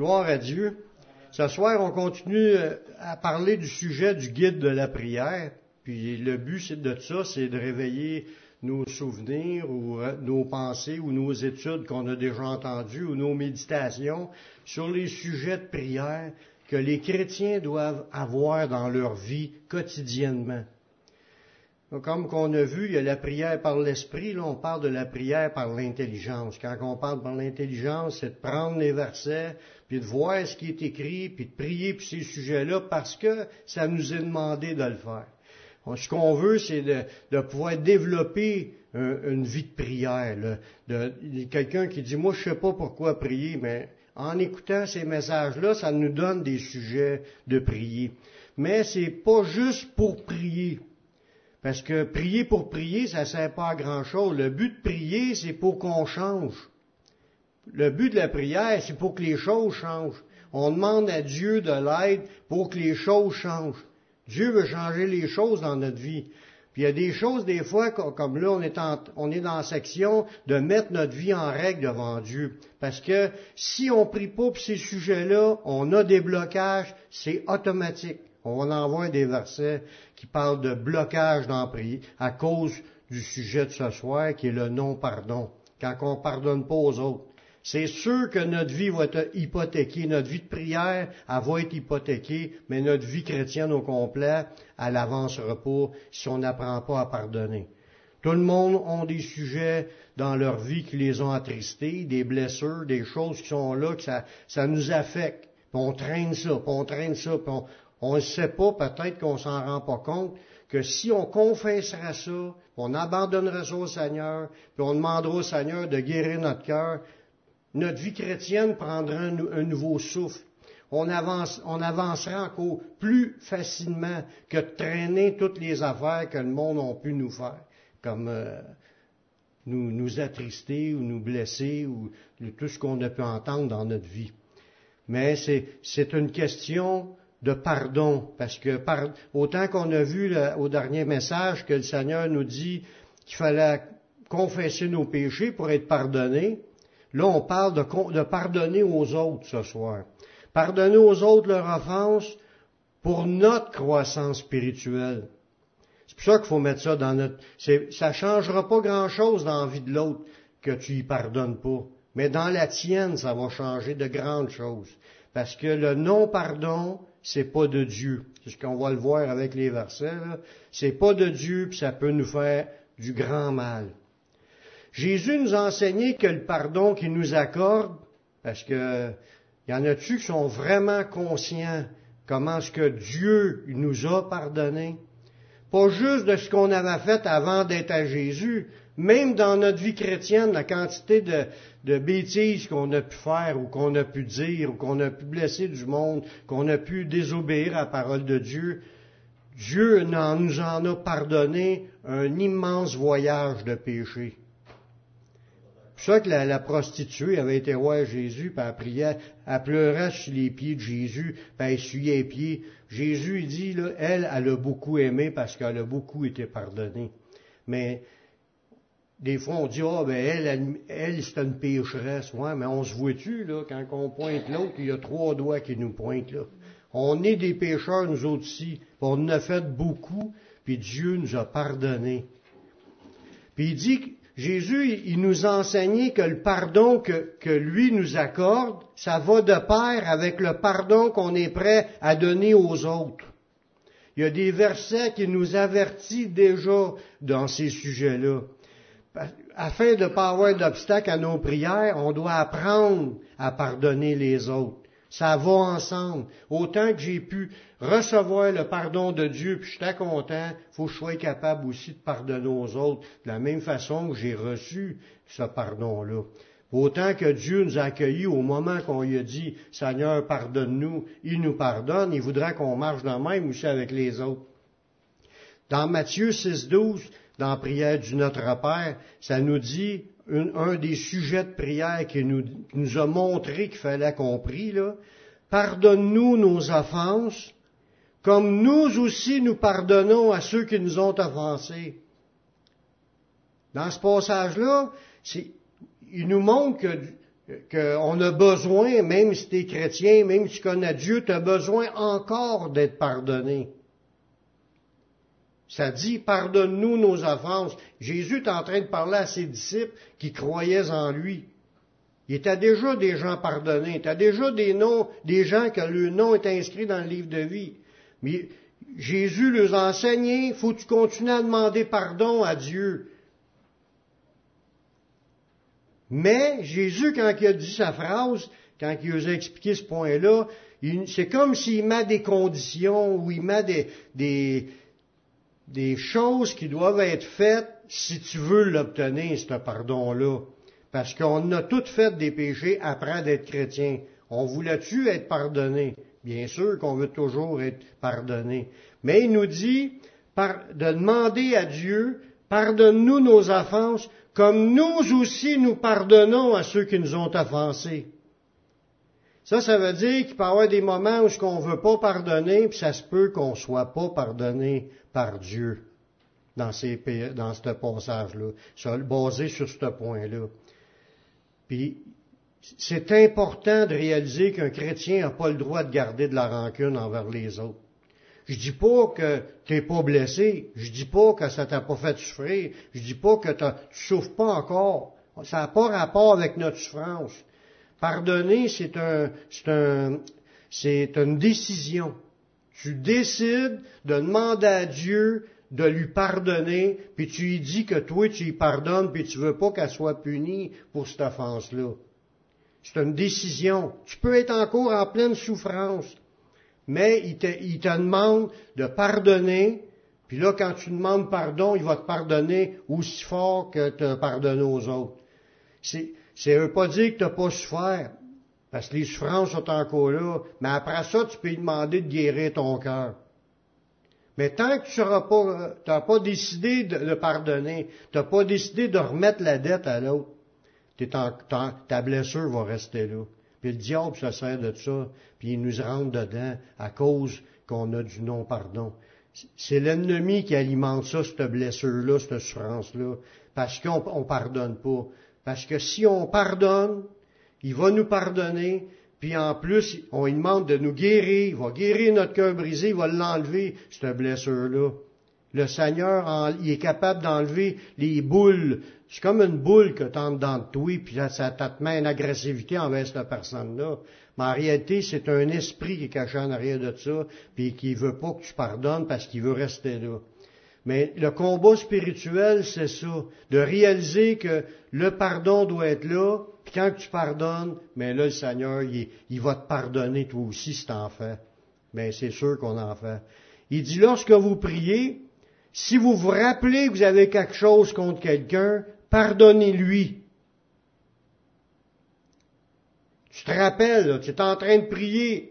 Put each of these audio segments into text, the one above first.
Gloire à Dieu. Ce soir, on continue euh, à parler du sujet du guide de la prière. Puis le but de ça, c'est de réveiller nos souvenirs ou euh, nos pensées ou nos études qu'on a déjà entendues ou nos méditations sur les sujets de prière que les chrétiens doivent avoir dans leur vie quotidiennement. Comme qu'on a vu, il y a la prière par l'esprit, là on parle de la prière par l'intelligence. Quand on parle par l'intelligence, c'est de prendre les versets, puis de voir ce qui est écrit, puis de prier pour ces sujets-là, parce que ça nous est demandé de le faire. Ce qu'on veut, c'est de, pouvoir développer une vie de prière. Quelqu'un qui dit, moi je sais pas pourquoi prier, mais en écoutant ces messages-là, ça nous donne des sujets de prier. Mais c'est pas juste pour prier. Parce que prier pour prier, ça ne sert pas à grand-chose. Le but de prier, c'est pour qu'on change. Le but de la prière, c'est pour que les choses changent. On demande à Dieu de l'aide pour que les choses changent. Dieu veut changer les choses dans notre vie. Puis il y a des choses, des fois, comme là, on est, on est dans la section de mettre notre vie en règle devant Dieu. Parce que si on prie pas pour ces sujets-là, on a des blocages, c'est automatique. On va en voir des versets qui parlent de blocage prière à cause du sujet de ce soir qui est le non-pardon. Quand on ne pardonne pas aux autres. C'est sûr que notre vie va être hypothéquée, notre vie de prière, elle va être hypothéquée, mais notre vie chrétienne au complet, elle n'avancera pas si on n'apprend pas à pardonner. Tout le monde a des sujets dans leur vie qui les ont attristés, des blessures, des choses qui sont là, que ça, ça nous affecte. Puis on traîne ça, puis on traîne ça, puis on, on ne sait pas, peut-être qu'on s'en rend pas compte, que si on confessera ça, on abandonnera ça au Seigneur, puis on demandera au Seigneur de guérir notre cœur, notre vie chrétienne prendra un, nouveau souffle. On, avance, on avancera encore plus facilement que de traîner toutes les affaires que le monde a pu nous faire, comme euh, nous, nous attrister ou nous blesser ou tout ce qu'on a pu entendre dans notre vie. Mais c'est une question de pardon, parce que autant qu'on a vu au dernier message que le Seigneur nous dit qu'il fallait confesser nos péchés pour être pardonnés, là on parle de, de pardonner aux autres ce soir. Pardonner aux autres leur offense pour notre croissance spirituelle. C'est pour ça qu'il faut mettre ça dans notre... Ça changera pas grand-chose dans la vie de l'autre que tu y pardonnes pas. Mais dans la tienne, ça va changer de grandes choses. Parce que le non-pardon, c'est pas de Dieu. C'est ce qu'on va le voir avec les versets. C'est pas de Dieu, puis ça peut nous faire du grand mal. Jésus nous a enseigné que le pardon qu'il nous accorde, parce que y en a-tu qui sont vraiment conscients comment ce que Dieu nous a pardonné? Pas juste de ce qu'on avait fait avant d'être à Jésus, même dans notre vie chrétienne, la quantité de, bêtises qu'on a pu faire ou qu'on a pu dire ou qu'on a pu blesser du monde, qu'on a pu désobéir à la parole de Dieu, Dieu nous en a pardonné un immense voyage de péché. C'est ça que la, prostituée avait été voir Jésus, puis elle priait, elle pleurait sur les pieds de Jésus, puis elle essuyait les pieds. Jésus, il dit, là, elle, elle a beaucoup aimé parce qu'elle a beaucoup été pardonnée. Mais des fois, on dit, ah, ben, elle, elle, c'est une pécheresse. Ouais, mais on se voit-tu, là, quand on pointe l'autre, il y a trois doigts qui nous pointent, là. On est des pécheurs, nous autres aussi. On en a fait beaucoup, puis Dieu nous a pardonné. Puis il dit, Jésus, il nous a enseigné que le pardon que, lui nous accorde, ça va de pair avec le pardon qu'on est prêt à donner aux autres. Il y a des versets qui nous avertissent déjà dans ces sujets-là afin de ne pas avoir d'obstacle à nos prières, on doit apprendre à pardonner les autres. Ça va ensemble. Autant que j'ai pu recevoir le pardon de Dieu, puis j'étais content, faut que je sois capable aussi de pardonner aux autres de la même façon que j'ai reçu ce pardon-là. Autant que Dieu nous a accueillis au moment qu'on lui a dit, Seigneur, pardonne-nous, il nous pardonne, il voudra qu'on marche dans le même aussi avec les autres. Dans Matthieu 6, 12, dans la prière du Notre Père, ça nous dit un, des sujets de prière qui nous, a montré qu'il fallait qu'on là. Pardonne-nous nos offenses, comme nous aussi nous pardonnons à ceux qui nous ont offensés. Dans ce passage-là, il nous montre que qu'on a besoin, même si tu es chrétien, même si tu connais Dieu, tu as besoin encore d'être pardonné. Ça dit, pardonne-nous nos offenses. Jésus est en train de parler à ses disciples qui croyaient en lui. Il était déjà des gens pardonnés. Il était déjà des noms, des gens que le nom est inscrit dans le livre de vie. Mais Jésus leur a enseigné, faut que tu continues à demander pardon à Dieu. Mais Jésus, quand il a dit sa phrase, quand il nous a expliqué ce point-là, c'est comme s'il met des conditions ou il met des, des choses qui doivent être faites si tu veux l'obtenir, ce pardon-là. Parce qu'on a toutes fait des péchés après d'être chrétien. On voulait-tu être pardonné? Bien sûr qu'on veut toujours être pardonné. Mais il nous dit de demander à Dieu, pardonne-nous nos offenses, comme nous aussi nous pardonnons à ceux qui nous ont offensés. Ça, ça veut dire qu'il peut y avoir des moments où ce qu'on veut pas pardonner, puis ça se peut qu'on soit pas pardonné par Dieu dans, ces, dans ce passage-là, basé sur ce point-là. Puis, c'est important de réaliser qu'un chrétien n'a pas le droit de garder de la rancune envers les autres. Je dis pas que tu n'es pas blessé, je dis pas que ça t'a pas fait souffrir, je dis pas que tu souffres pas encore. Ça n'a pas rapport avec notre souffrance. Pardonner, c'est un, un, une décision. Tu décides de demander à Dieu de lui pardonner, puis tu lui dis que toi tu lui pardonnes, puis tu veux pas qu'elle soit punie pour cette offense-là. C'est une décision. Tu peux être encore en pleine souffrance, mais il te, il te demande de pardonner, puis là, quand tu demandes pardon, il va te pardonner aussi fort que te pardonner aux autres. C'est, ça veut pas dire que tu n'as pas souffert, parce que les souffrances sont encore là, mais après ça, tu peux demander de guérir ton cœur. Mais tant que tu n'auras pas, t'as pas décidé de, de pardonner, tu n'as pas décidé de remettre la dette à l'autre, ta blessure va rester là. Puis le diable se sert de ça, puis il nous rentre dedans à cause qu'on a du non-pardon. C'est l'ennemi qui alimente ça, cette blessure-là, cette souffrance-là, parce qu'on ne pardonne pas. Parce que si on pardonne, il va nous pardonner, puis en plus, on lui demande de nous guérir, il va guérir notre cœur brisé, il va l'enlever, cette blessure-là. Le Seigneur, il est capable d'enlever les boules. C'est comme une boule que tu dans de toi, puis ça, te met une agressivité envers cette personne-là. Mais en réalité, c'est un esprit qui est caché en arrière de ça, puis qui veut pas que tu pardonnes parce qu'il veut rester là. Mais le combat spirituel, c'est ça, de réaliser que le pardon doit être là, puis quand tu pardonnes, mais là, le Seigneur, il, va te pardonner toi aussi si en fais. Mais c'est sûr qu'on en fait. Il dit, lorsque vous priez, si vous vous rappelez que vous avez quelque chose contre quelqu'un, pardonnez-lui. Tu te rappelles, tu es en train de prier.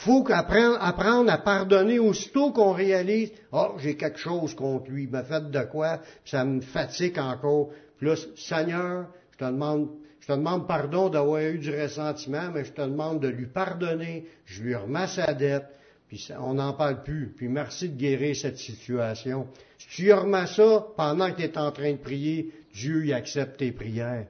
Faut apprendre, à pardonner aussitôt qu'on réalise, oh, j'ai quelque chose contre lui, il m'a fait de quoi, ça me fatigue encore. Puis là, Seigneur, je te demande, je te demande pardon d'avoir eu du ressentiment, mais je te demande de lui pardonner, je lui remets sa dette, puis on n'en parle plus. Puis merci de guérir cette situation. Si tu remets ça pendant que tu es en train de prier, Dieu y accepte tes prières.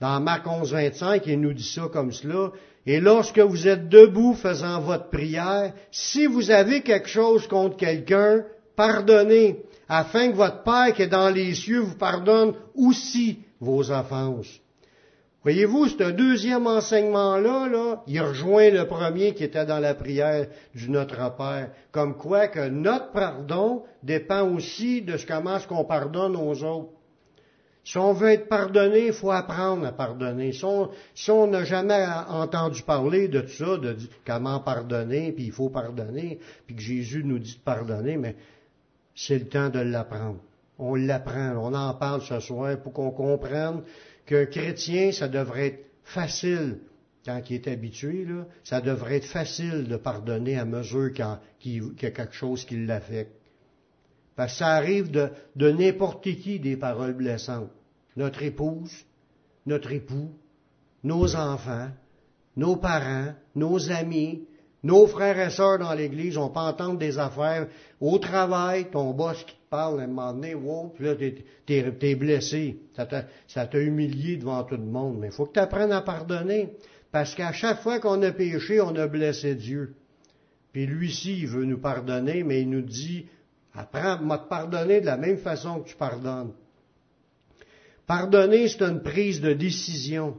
Dans Marc 11, 25, il nous dit ça comme cela. Et lorsque vous êtes debout faisant votre prière, si vous avez quelque chose contre quelqu'un, pardonnez, afin que votre Père qui est dans les cieux vous pardonne aussi vos offenses. Voyez-vous, ce deuxième enseignement-là, là, il rejoint le premier qui était dans la prière du Notre Père. Comme quoi que notre pardon dépend aussi de comment est-ce qu'on pardonne aux autres. Si on veut être pardonné, il faut apprendre à pardonner. Si on n'a jamais entendu parler de tout ça, de comment pardonner, puis il faut pardonner, puis que Jésus nous dit de pardonner, mais c'est le temps de l'apprendre. On l'apprend, on en parle ce soir pour qu'on comprenne qu'un chrétien, ça devrait être facile quand il est habitué, ça devrait être facile de pardonner à mesure qu'il y a quelque chose qui l'affecte. Parce que ça arrive de, n'importe qui des paroles blessantes. Notre épouse, notre époux, nos enfants, nos parents, nos amis, nos frères et sœurs dans l'Église, on peut entendre des affaires au travail, ton boss parles à un moment donné, wow, puis là, t'es, es, blessé. Ça t'a, humilié devant tout le monde. Mais il faut que tu apprennes à pardonner. Parce qu'à chaque fois qu'on a péché, on a blessé Dieu. Puis lui-ci, il veut nous pardonner, mais il nous dit, apprends à te pardonner de la même façon que tu pardonnes. Pardonner, c'est une prise de décision.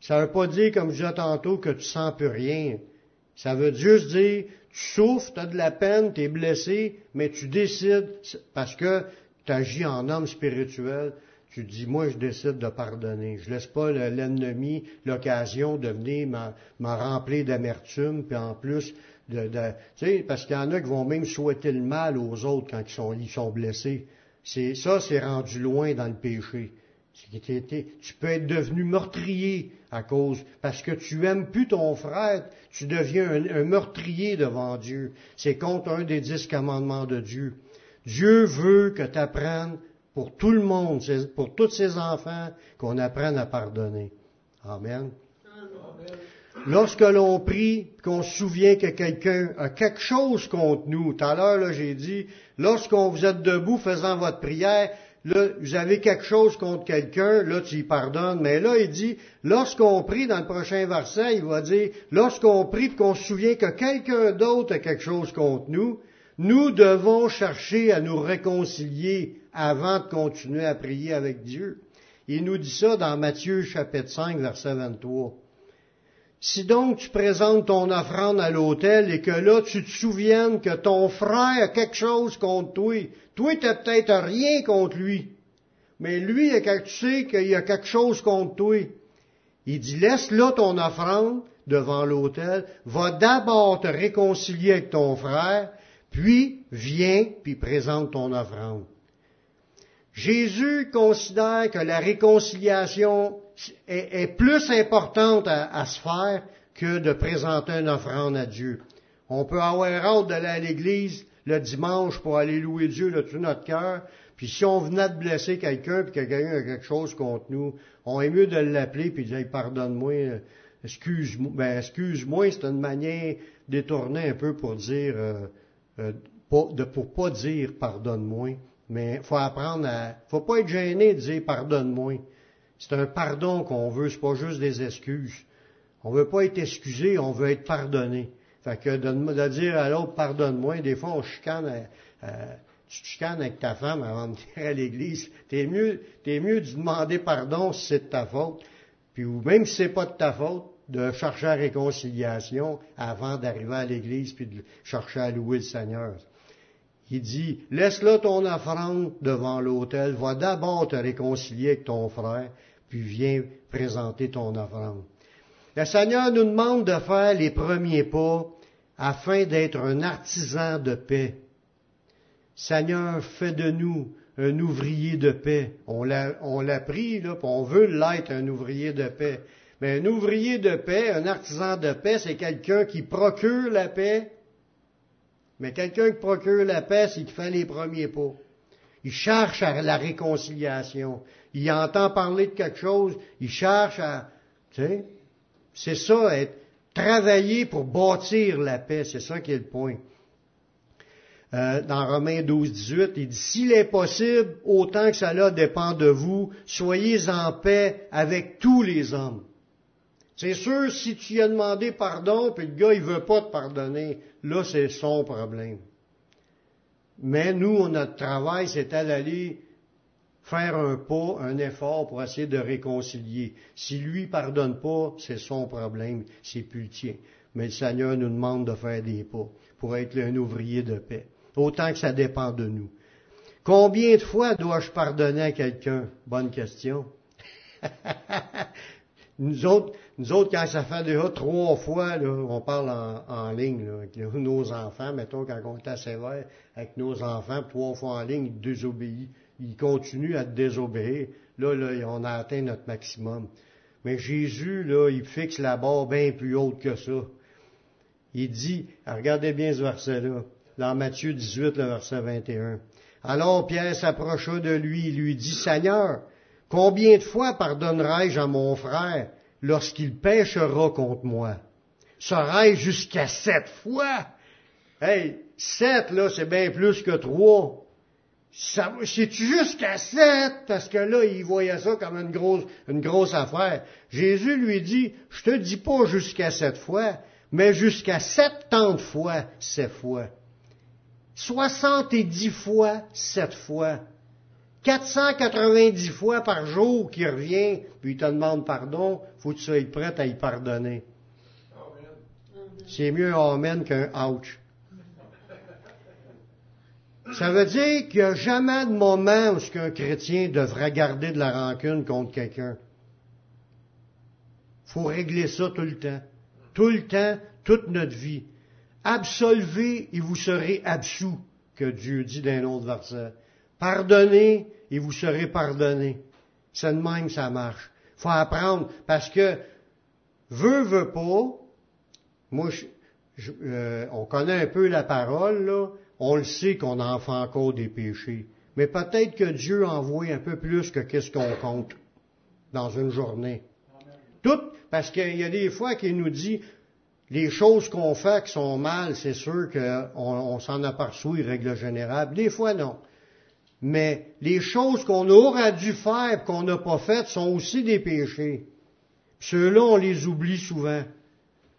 Ça ne veut pas dire, comme je disais tantôt, que tu sens plus rien. Ça veut juste dire, tu souffres, tu as de la peine, tu es blessé, mais tu décides, parce que tu agis en homme spirituel, tu dis, moi, je décide de pardonner. Je laisse pas l'ennemi l'occasion de venir m'en remplir d'amertume, puis en plus, de, parce qu'il y en a qui vont même souhaiter le mal aux autres quand ils sont, blessés. Ça, c'est rendu loin dans le péché. Tu peux être devenu meurtrier à cause, parce que tu aimes plus ton frère, tu deviens un, meurtrier devant Dieu. C'est contre un des dix commandements de Dieu. Dieu veut que tu apprennes pour tout le monde, pour tous ses enfants, qu'on apprenne à pardonner. Amen. Lorsque l'on prie, qu'on se souvient que quelqu'un a quelque chose contre nous, tout à l'heure, j'ai dit, lorsqu'on vous êtes debout faisant votre prière, là, vous avez quelque chose contre quelqu'un, là, tu y pardonnes. Mais là, il dit, lorsqu'on prie, dans le prochain verset, il va dire, lorsqu'on prie qu'on se souvient que quelqu'un d'autre a quelque chose contre nous, nous devons chercher à nous réconcilier avant de continuer à prier avec Dieu. Il nous dit ça dans Matthieu chapitre 5, verset 23. Si donc tu présentes ton offrande à l'autel et que là tu te souviennes que ton frère a quelque chose contre toi, toi tu peut-être rien contre lui, mais lui, tu sais qu'il a quelque chose contre toi. Il dit, laisse là ton offrande devant l'autel, va d'abord te réconcilier avec ton frère, puis viens, puis présente ton offrande. Jésus considère que la réconciliation est, plus importante à, se faire que de présenter une offrande à Dieu. On peut avoir hâte d'aller à l'église le dimanche pour aller louer Dieu de tout notre cœur, puis si on venait de blesser quelqu'un, puis que quelqu'un a quelque chose contre nous, on est mieux de l'appeler puis de dire pardonne-moi, excuse-moi. Ben excuse-moi, c'est une manière détournée un peu pour dire, euh, euh, de, pour pas dire pardonne-moi, mais faut apprendre à, faut pas être gêné de dire pardonne-moi. C'est un pardon qu'on veut, c'est pas juste des excuses. On veut pas être excusé, on veut être pardonné. Fait que de, dire à l'autre pardonne-moi, des fois on chicane, tu te chicanes avec ta femme avant de venir à l'église. T'es mieux, t'es mieux de demander pardon si c'est de ta faute. Puis ou même si c'est pas de ta faute, de chercher la réconciliation avant d'arriver à l'église puis de chercher à louer le Seigneur. Il dit, laisse là ton offrande devant l'autel, va d'abord te réconcilier avec ton frère, puis viens présenter ton offrande. Le Seigneur nous demande de faire les premiers pas afin d'être un artisan de paix. Seigneur, fais de nous un ouvrier de paix. On l'a, pris, là, on veut l'être, un ouvrier de paix. Mais un ouvrier de paix, un artisan de paix, c'est quelqu'un qui procure la paix, mais quelqu'un qui procure la paix, c'est qui fait les premiers pas. Il cherche à la réconciliation. Il entend parler de quelque chose, il cherche à... Tu sais, c'est ça, être, travailler pour bâtir la paix, c'est ça qui est le point. Euh, dans Romains 12, 18, il dit, s'il est possible, autant que cela dépend de vous, soyez en paix avec tous les hommes. C'est sûr, si tu as demandé pardon, puis le gars, il veut pas te pardonner, là, c'est son problème. Mais nous, notre travail, c'est d'aller faire un pas, un effort pour essayer de réconcilier. Si lui pardonne pas, c'est son problème, c'est plus le tien. Mais le Seigneur nous demande de faire des pas pour être un ouvrier de paix. Autant que ça dépend de nous. Combien de fois dois-je pardonner à quelqu'un? Bonne question. Nous autres, nous autres, quand ça fait déjà trois fois, on parle en, ligne avec nos enfants, mettons, quand on sévère avec nos enfants, trois fois en ligne, ils désobéissent. Ils continuent à désobéir. Là, là, on a atteint notre maximum. Mais Jésus, là, il fixe la barre bien plus haute que ça. Il dit, regardez bien ce verset-là, dans Matthieu 18, le verset 21. Alors Pierre s'approcha de lui et lui dit, Seigneur, Combien de fois pardonnerai-je à mon frère lorsqu'il péchera contre moi? Serai-je jusqu'à sept fois? Hey, sept, là, c'est bien plus que trois. C'est jusqu'à sept, parce que là, il voyait ça comme une grosse, une grosse affaire. Jésus lui dit, je te dis pas jusqu'à sept fois, mais jusqu'à septante fois sept fois. Soixante-dix fois sept fois. 490 fois par jour qu'il revient, puis il te demande pardon, faut que tu sois prêt à y pardonner. C'est mieux un amen qu'un ouch. Ça veut dire qu'il n'y a jamais de moment où un chrétien devrait garder de la rancune contre quelqu'un. faut régler ça tout le temps. Tout le temps, toute notre vie. Absolvez et vous serez absous, que Dieu dit d'un autre verset. Pardonnez et vous serez pardonnés. C'est de même ça marche. faut apprendre parce que veut, veut pas, moi, euh, on connaît un peu la parole, là, on le sait qu'on en fait encore des péchés. Mais peut-être que Dieu envoie un peu plus que qu'est-ce qu'on compte dans une journée. Tout, parce qu'il y a des fois qu'il nous dit, les choses qu'on fait qui sont mal, c'est sûr qu'on on, s'en aperçoit, règle générale. Des fois, non. Mais les choses qu'on aurait dû faire qu'on n'a pas faites sont aussi des péchés. Ceux-là, on les oublie souvent.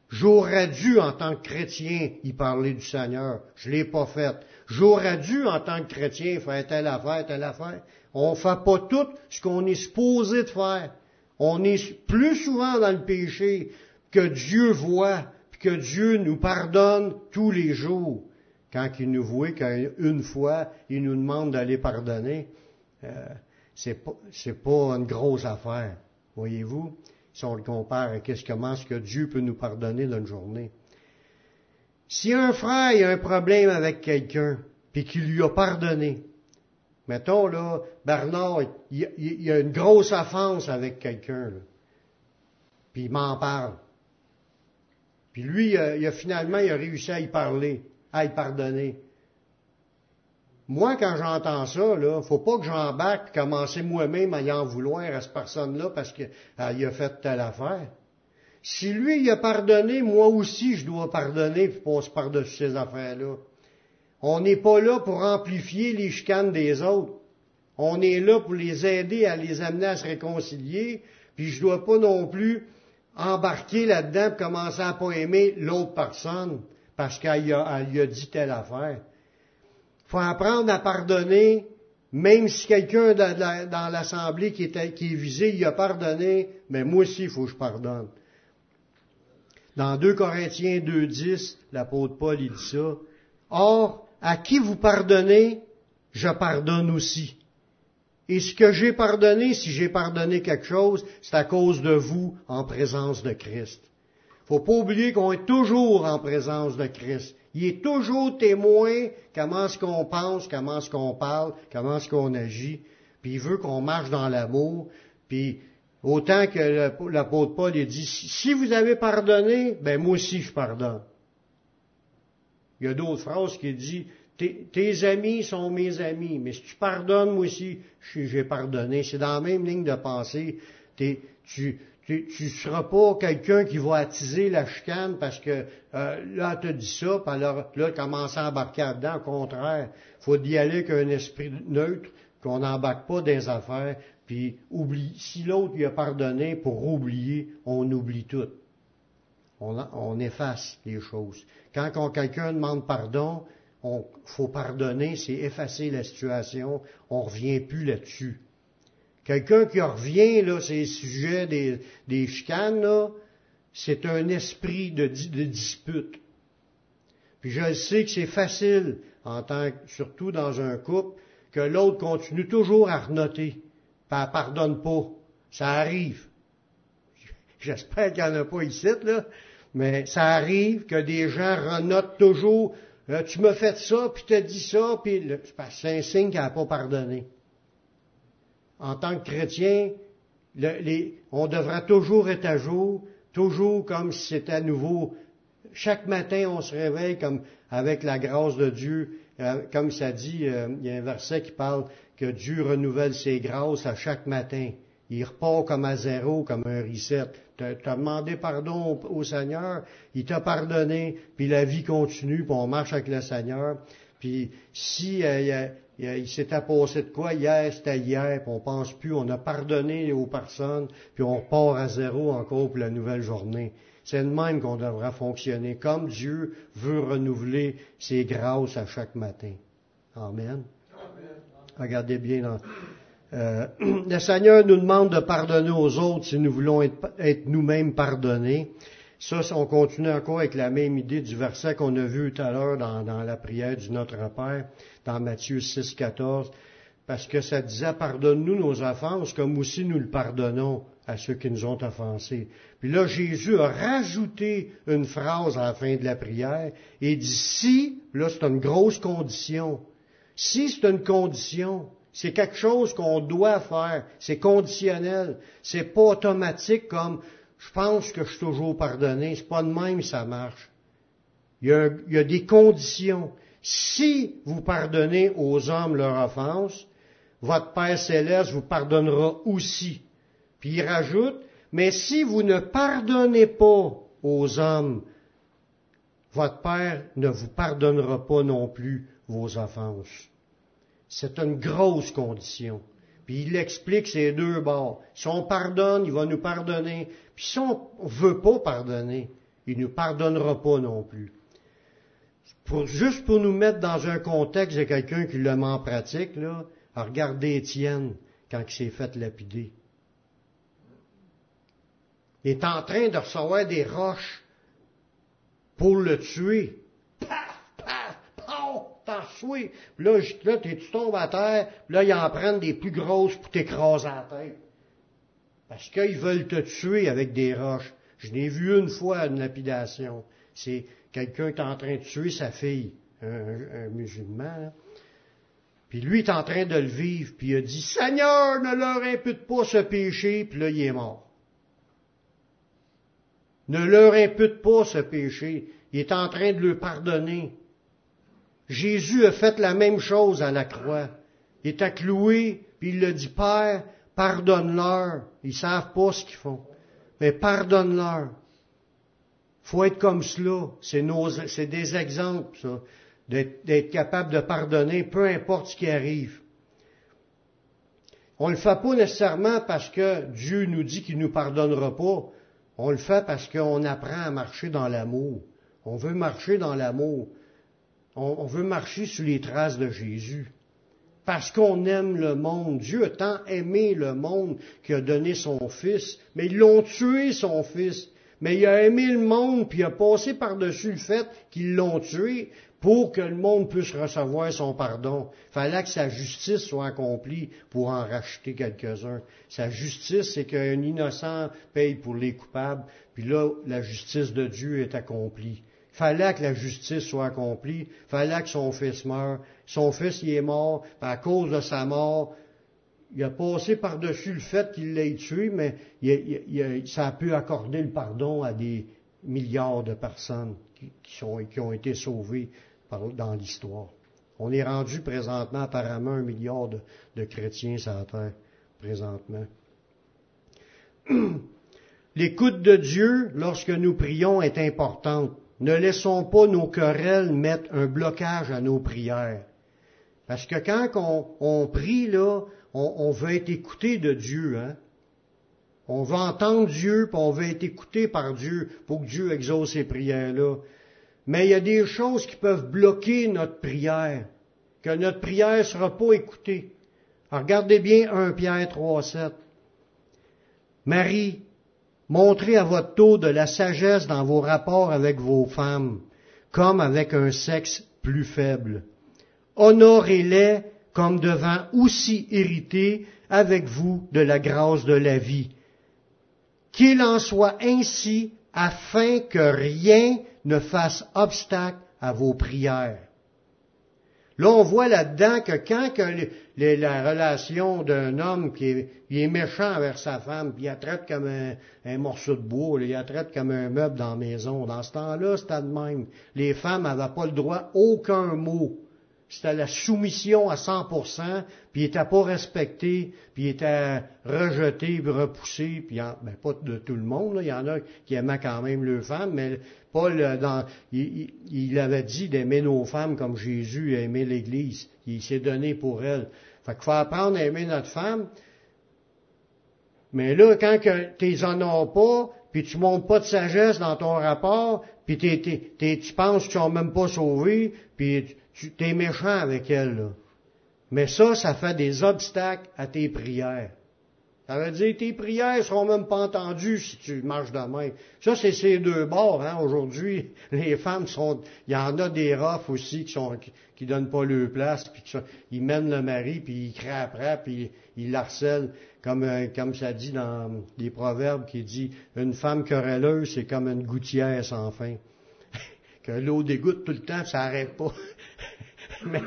J'aurais dû, en tant que chrétien, y parler du Seigneur. Je l'ai pas fait. J'aurais dû, en tant que chrétien, faire telle affaire, telle affaire. On fait pas tout ce qu'on est supposé de faire. On est plus souvent dans le péché que Dieu voit, que Dieu nous pardonne tous les jours. Quand il nous voit qu'une fois, il nous demande d'aller pardonner, euh, c'est pas, pas une grosse affaire. Voyez-vous? Si on le compare à qu'est-ce comment ce que Dieu peut nous pardonner dans une journée. Si un frère a un problème avec quelqu'un, puis qu'il lui a pardonné, mettons là, Bernard, il, il, a une grosse offense avec quelqu'un, puis il m'en parle. Puis lui, il a, finalement, il a réussi à y parler, à y pardonner. Moi, quand j'entends ça, là, faut pas que j'embarque commencer moi-même à y en vouloir à cette personne-là parce qu'il a fait telle affaire. Si lui, il a pardonné, moi aussi, je dois pardonner puis passer par-dessus ces affaires-là. On n'est pas là pour amplifier les chicanes des autres. On est là pour les aider à les amener à se réconcilier, puis je dois pas non plus embarquer là-dedans pour commencer à pas aimer l'autre personne parce qu'elle a, a dit telle affaire faut apprendre à pardonner, même si quelqu'un dans l'assemblée qui, est, visé, il a pardonné, mais moi aussi, il faut que je pardonne. Dans 2 Corinthiens 2.10, l'apôtre Paul, il dit ça. Or, à qui vous pardonnez, je pardonne aussi. Et ce que j'ai pardonné, si j'ai pardonné quelque chose, c'est à cause de vous en présence de Christ. Faut pas oublier qu'on est toujours en présence de Christ. Il est toujours témoin comment est-ce qu'on pense, comment est-ce qu'on parle, comment est-ce qu'on agit. Puis il veut qu'on marche dans l'amour. Puis autant que l'apôtre Paul il dit, si vous avez pardonné, ben moi aussi je pardonne. Il y a d'autres phrases qui disent, tes, amis sont mes amis, mais si tu pardonnes, moi aussi j'ai pardonné. C'est dans la même ligne de pensée. Tu, tu ne seras pas quelqu'un qui va attiser la chicane parce que euh, là, tu dit ça, puis alors là, commence à embarquer là-dedans. Au contraire, faut y aller avec un esprit neutre, qu'on n'embarque pas des affaires, puis oublie. Si l'autre lui a pardonné pour oublier, on oublie tout. On, on efface les choses. Quand, quand quelqu'un demande pardon, on faut pardonner, c'est effacer la situation, on revient plus là-dessus. Quelqu'un qui revient, là, ces sujets des, des chicanes, c'est un esprit de, dispute. Puis je sais que c'est facile, en tant surtout dans un couple, que l'autre continue toujours à renoter, pas pardonne pas. Ça arrive. J'espère qu'il n'y en a pas ici, là, mais ça arrive que des gens renotent toujours. Euh, tu m'as fait ça, puis tu as dit ça, puis c'est un signe qu'elle n'a pas pardonné en tant que chrétien, on devra toujours être à jour, toujours comme si c'était à nouveau. Chaque matin, on se réveille comme avec la grâce de Dieu, euh, comme ça dit, euh, il y a un verset qui parle que Dieu renouvelle ses grâces à chaque matin. Il repart comme à zéro, comme un reset. Tu as demandé pardon au, Seigneur, il t'a pardonné, puis la vie continue, puis on marche avec le Seigneur. Puis si euh, il, s'était passé de quoi hier, c'était hier, puis on pense plus, on a pardonné aux personnes, puis on repart à zéro encore pour la nouvelle journée. C'est de même qu'on devra fonctionner, comme Dieu veut renouveler ses grâces à chaque matin. Amen. Regardez bien dans, euh, le Seigneur nous demande de pardonner aux autres si nous voulons être, nous-mêmes pardonnés. Ça, on continue encore avec la même idée du verset qu'on a vu tout à l'heure dans, la prière du Notre Père, dans Matthieu 6, 14, parce que ça disait pardonne-nous nos offenses comme aussi nous le pardonnons à ceux qui nous ont offensés. Puis là, Jésus a rajouté une phrase à la fin de la prière et dit si, là c'est une grosse condition, si c'est une condition, c'est quelque chose qu'on doit faire. C'est conditionnel. C'est pas automatique comme je pense que je suis toujours pardonné. C'est pas de même ça marche. Il y, a, il y a des conditions. Si vous pardonnez aux hommes leur offense, votre Père céleste vous pardonnera aussi. Puis il rajoute, mais si vous ne pardonnez pas aux hommes, votre Père ne vous pardonnera pas non plus vos offenses. C'est une grosse condition. Puis il explique ces deux bords. Si on pardonne, il va nous pardonner. Puis si on veut pas pardonner, il nous pardonnera pas non plus. juste pour nous mettre dans un contexte de quelqu'un qui le met en pratique, là, à regarder Étienne quand il s'est fait lapider. Il est en train de recevoir des roches pour le tuer puis là, là tu tombes à terre, là, ils en prennent des plus grosses pour t'écraser la tête. Parce qu'ils veulent te tuer avec des roches. Je l'ai vu une fois une lapidation. C'est quelqu'un qui est en train de tuer sa fille, un, musulman. Puis lui est en train de le vivre, puis il a dit, Seigneur, ne leur impute pas ce péché, puis là, il est mort. Ne leur impute pas ce péché. Il est en train de le pardonner. Jésus a fait la même chose à la croix. Il est cloué, puis il a dit, Père, pardonne-leur. Ils savent pas ce qu'ils font. Mais pardonne-leur. Faut être comme cela. C'est, c'est des exemples, ça. D'être, capable de pardonner, peu importe ce qui arrive. On le fait pas nécessairement parce que Dieu nous dit qu'il nous pardonnera pas. On le fait parce qu'on apprend à marcher dans l'amour. On veut marcher dans l'amour on, veut marcher sur les traces de Jésus. Parce qu'on aime le monde. Dieu a tant aimé le monde qu'il a donné son Fils. Mais ils l'ont tué, son Fils. Mais il a aimé le monde, puis il a passé par-dessus le fait qu'ils l'ont tué pour que le monde puisse recevoir son pardon. Fallait que sa justice soit accomplie pour en racheter quelques-uns. Sa justice, c'est qu'un innocent paye pour les coupables, puis là, la justice de Dieu est accomplie fallait que la justice soit accomplie, fallait que son fils meure. Son fils, il est mort, à cause de sa mort, il a passé par-dessus le fait qu'il l'ait tué, mais ça a pu accorder le pardon à des milliards de personnes qui, ont été sauvées dans l'histoire. On est rendu présentement apparemment un milliard de, chrétiens sur présentement. L'écoute de Dieu, lorsque nous prions, est importante. Ne laissons pas nos querelles mettre un blocage à nos prières. Parce que quand on, prie, là, on, veut être écouté de Dieu. Hein? On veut entendre Dieu, puis on veut être écouté par Dieu pour que Dieu exauce ces prières-là. Mais il y a des choses qui peuvent bloquer notre prière, que notre prière ne sera pas écoutée. regardez bien 1 Pierre 3, 7. Marie, Montrez à votre tour de la sagesse dans vos rapports avec vos femmes, comme avec un sexe plus faible. Honorez-les comme devant aussi hériter avec vous de la grâce de la vie. Qu'il en soit ainsi afin que rien ne fasse obstacle à vos prières. Là, on voit là-dedans que quand que la relation d'un homme qui est, méchant envers sa femme, puis il la traite comme un, morceau de bois, il la traite comme un meuble dans la maison, dans ce temps-là, c'était de même. Les femmes n'avaient pas le droit aucun mot. C'était la soumission à 100%, puis il était pas respecté, puis il était rejeté, puis repoussé, puis ben, pas de tout le monde, il y en a qui aimaient quand même leurs femmes, mais Paul, dans, il, il, avait dit d'aimer nos femmes comme Jésus a aimé l'Église. Il s'est donné pour elle. Fait qu'il faut apprendre à aimer notre femme. Mais là, quand que t'es en as pas, puis tu montes pas de sagesse dans ton rapport, puis tu penses qu'ils même pas sauvés, puis tu es méchant avec elle. Là. Mais ça, ça fait des obstacles à tes prières. Ça veut dire tes prières seront même pas entendues si tu marches de main. Ça, c'est ces deux bords. Hein. Aujourd'hui, les femmes sont... Il y en a des rofs aussi qui sont qui, donnent pas leur place, puis ils mènent le mari, puis ils crient après, puis ils l'harcèlent. Comme, euh, comme ça dit dans les proverbes qui dit une femme querelleuse, c'est comme une gouttière sans fin. que l'eau dégoûte tout le temps, ça n'arrête pas.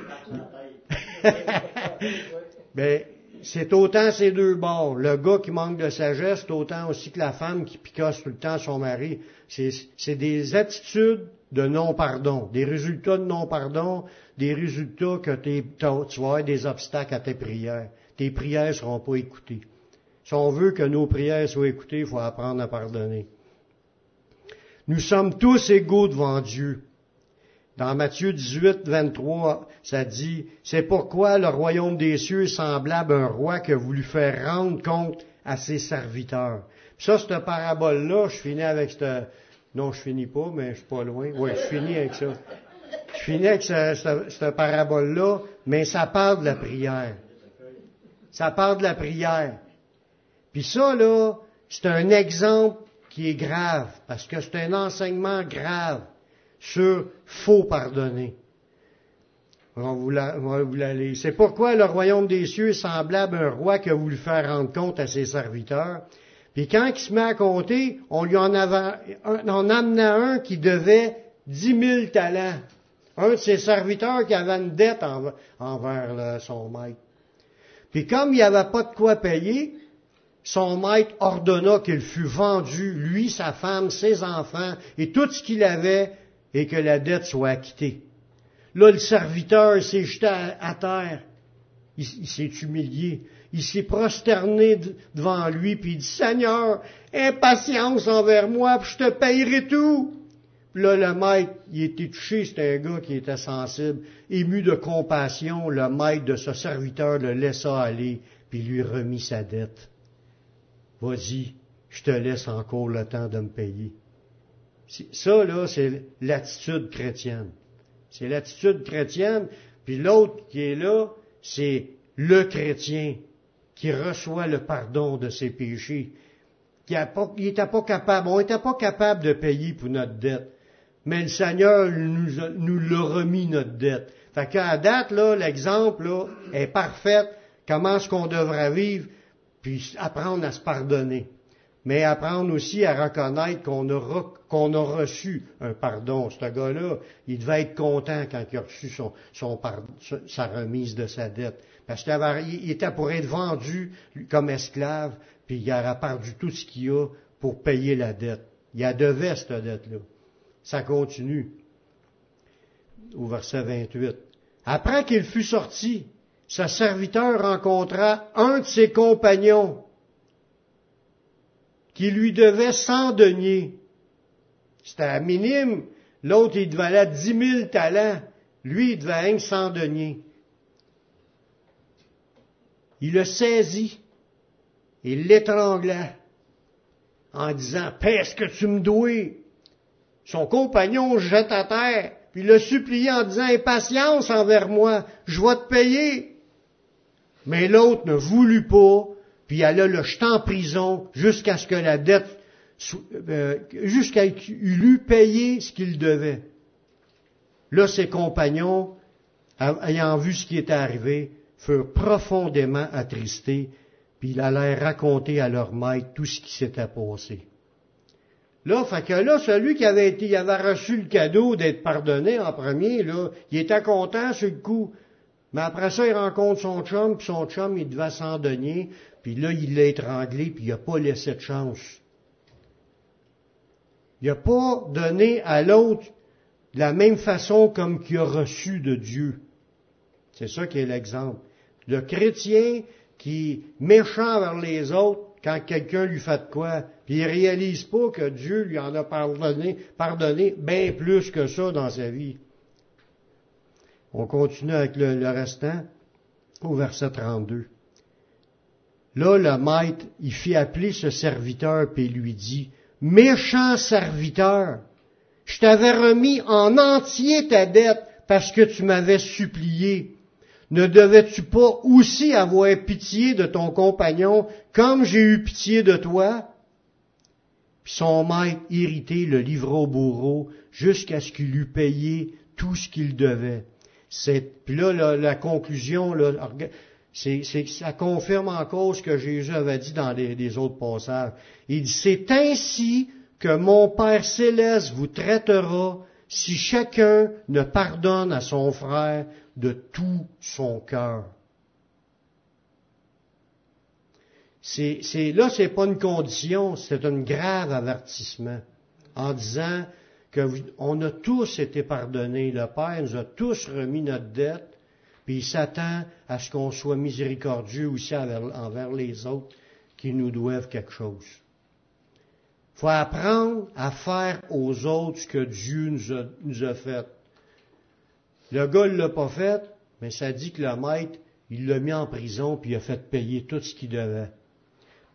mais, c'est autant ces deux bords. Le gars qui manque de sagesse, c'est autant aussi que la femme qui picasse tout le temps son mari. C'est des attitudes de non-pardon, des résultats de non-pardon, des résultats que tu vas avoir des obstacles à tes prières. Tes prières seront pas écoutées. Si on veut que nos prières soient écoutées, il faut apprendre à pardonner. Nous sommes tous égaux devant Dieu. Dans Matthieu 18, 23, ça dit, c'est pourquoi le royaume des cieux est semblable à un roi qui a voulu faire rendre compte à ses serviteurs. Puis ça, cette parabole-là, je finis avec cette, non, je finis pas, mais je suis pas loin. Oui, je finis avec ça. Je finis avec cette, cette parabole-là, mais ça parle de la prière. Ça parle de la prière. Puis ça, là, c'est un exemple qui est grave, parce que c'est un enseignement grave sur faux pardonner. On vous la lire. C'est pourquoi le royaume des cieux est semblable à un roi qui a voulu faire rendre compte à ses serviteurs. Puis quand il se met à compter, on lui en, avait, en amena un qui devait dix mille talents. Un de ses serviteurs qui avait une dette envers son maître. Puis comme il n'y avait pas de quoi payer, son maître ordonna qu'il fût vendu, lui, sa femme, ses enfants et tout ce qu'il avait et que la dette soit acquittée. Là, le serviteur s'est jeté à, terre. Il, s'est humilié. Il s'est prosterné devant lui, puis il dit, Seigneur, impatience envers moi, puis je te payerai tout. Puis là, le maître, il était touché, c'était un gars qui était sensible. Ému de compassion, le maître de ce serviteur le laissa aller, puis lui remit sa dette. Vas-y, je te laisse encore le temps de me payer. Ça, là, c'est l'attitude chrétienne. C'est l'attitude chrétienne. Puis l'autre qui est là, c'est le chrétien qui reçoit le pardon de ses péchés. Il n'était pas capable, on n'était pas capable de payer pour notre dette. Mais le Seigneur nous, nous l'a remis notre dette. Fait qu'à date, là, l'exemple, là, est parfait. Comment est-ce qu'on devrait vivre, puis apprendre à se pardonner? Mais apprendre aussi à reconnaître qu'on a, a reçu un pardon. Ce gars-là, il devait être content quand il a reçu sa remise de sa dette. Parce qu'il était pour être vendu comme esclave, puis il aurait perdu tout ce qu'il a pour payer la dette. Il a devait cette dette-là. Ça continue au verset 28. Après qu'il fut sorti, sa serviteur rencontra un de ses compagnons qui lui devait 100 deniers. C'était minime. L'autre, il devait dix mille talents. Lui, il devait 100 deniers. Il le saisit et l'étrangla en disant, Paix ce que tu me dois. Son compagnon jette à terre, puis le suppliait en disant, Impatience envers moi, je vais te payer. Mais l'autre ne voulut pas, puis elle a le jeter en prison jusqu'à ce que la dette, euh, jusqu'à qu'il eût payé ce qu'il devait. Là, ses compagnons, ayant vu ce qui était arrivé, furent profondément attristés, puis il allait raconter à leur maître tout ce qui s'était passé. Là, fait que là, celui qui avait été, il reçu le cadeau d'être pardonné en premier, là, il était content sur le coup. Mais après ça, il rencontre son chum, puis son chum, il devait s'en donner, puis là, il l'a étranglé, puis il n'a pas laissé de chance. Il n'a pas donné à l'autre de la même façon comme qu'il a reçu de Dieu. C'est ça qui est l'exemple. Le chrétien qui méchant vers les autres quand quelqu'un lui fait de quoi, puis il réalise pas que Dieu lui en a pardonné, pardonné bien plus que ça dans sa vie. On continue avec le, le restant au verset 32. Là, le maître, il fit appeler ce serviteur, puis lui dit, Méchant serviteur, je t'avais remis en entier ta dette parce que tu m'avais supplié. Ne devais-tu pas aussi avoir pitié de ton compagnon comme j'ai eu pitié de toi? Puis son maître, irrité, le livra au bourreau jusqu'à ce qu'il eût payé tout ce qu'il devait. puis là, la, la conclusion, là, c'est, ça confirme encore ce que Jésus avait dit dans les, autres passages. Il dit, c'est ainsi que mon Père céleste vous traitera si chacun ne pardonne à son frère de tout son cœur. C'est, c'est, là, c'est pas une condition, c'est un grave avertissement en disant que on a tous été pardonnés. Le Père nous a tous remis notre dette puis il s'attend à ce qu'on soit miséricordieux aussi envers, les autres qui nous doivent quelque chose. Il faut apprendre à faire aux autres ce que Dieu nous a, fait. Le gars ne l'a pas fait, mais ça dit que le maître, il l'a mis en prison, puis il a fait payer tout ce qu'il devait.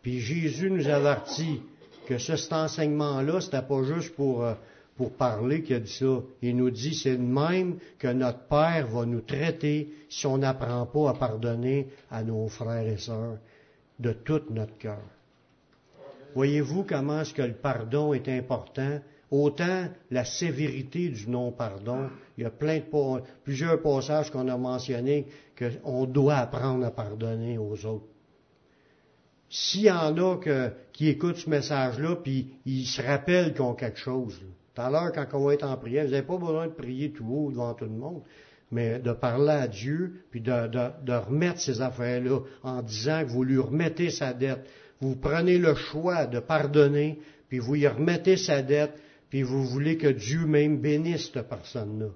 Puis Jésus nous avertit que ce, cet enseignement-là, c'était pas juste pour euh, pour parler qui a dit ça. Il nous dit, c'est de même que notre Père va nous traiter si on n'apprend pas à pardonner à nos frères et sœurs de tout notre cœur. Voyez-vous comment est-ce que le pardon est important? Autant la sévérité du non-pardon. Il y a plein de, plusieurs passages qu'on a mentionnés qu'on doit apprendre à pardonner aux autres. S'il y en a qui écoutent ce message-là, puis ils se rappellent qu'ils ont quelque chose, à l'heure, quand on va être en prière, vous n'avez pas besoin de prier tout haut devant tout le monde, mais de parler à Dieu, puis de, remettre ces affaires-là en disant que vous lui remettez sa dette. Vous prenez le choix de pardonner, puis vous lui remettez sa dette, puis vous voulez que Dieu même bénisse cette personne-là.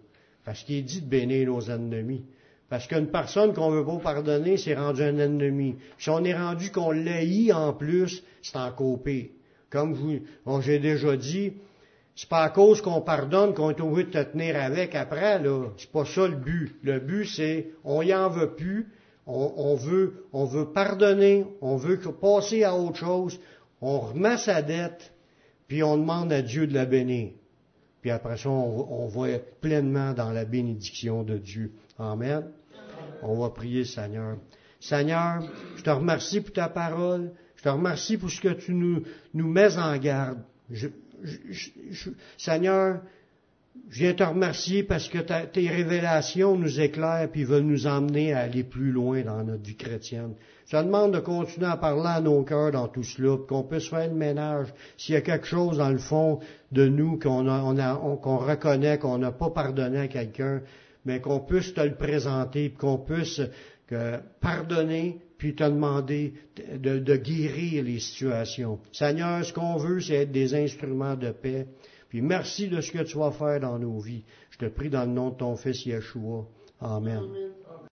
Parce qu'il dit de bénir nos ennemis. Parce qu'une personne qu'on ne veut pas pardonner, c'est rendu un ennemi. Si on est rendu qu'on l'haït en plus, c'est encore pire. Comme j'ai déjà dit, c'est pas à cause qu'on pardonne qu'on est obligé de te tenir avec après, là. C'est pas ça le but. Le but, c'est, on y en veut plus, on, veut, on veut pardonner, on veut passer à autre chose, on remet sa dette, puis on demande à Dieu de la bénir. Puis après ça, on, va être pleinement dans la bénédiction de Dieu. Amen. On va prier, Seigneur. Seigneur, je te remercie pour ta parole. Je te remercie pour ce que tu nous, nous mets en garde. Seigneur, je viens te remercier parce que tes révélations nous éclairent et veulent nous emmener à aller plus loin dans notre vie chrétienne. Je te demande de continuer à parler à nos cœurs dans tout cela, qu'on puisse faire le ménage. S'il y a quelque chose dans le fond de nous qu'on reconnaît qu'on n'a pas pardonné à quelqu'un, mais qu'on puisse te le présenter, qu'on puisse pardonner, puis te demander de, guérir les situations. Seigneur, ce qu'on veut, c'est être des instruments de paix. Puis merci de ce que tu vas faire dans nos vies. Je te prie dans le nom de ton Fils Yeshua. Amen.